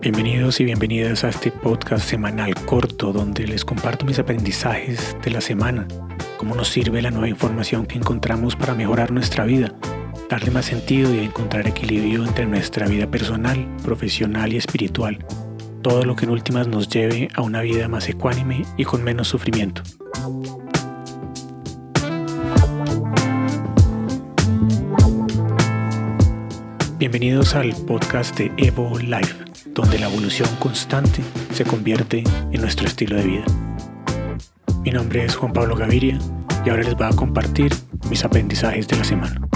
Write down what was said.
Bienvenidos y bienvenidas a este podcast semanal corto donde les comparto mis aprendizajes de la semana, cómo nos sirve la nueva información que encontramos para mejorar nuestra vida, darle más sentido y encontrar equilibrio entre nuestra vida personal, profesional y espiritual, todo lo que en últimas nos lleve a una vida más ecuánime y con menos sufrimiento. Bienvenidos al podcast de Evo Life, donde la evolución constante se convierte en nuestro estilo de vida. Mi nombre es Juan Pablo Gaviria y ahora les voy a compartir mis aprendizajes de la semana.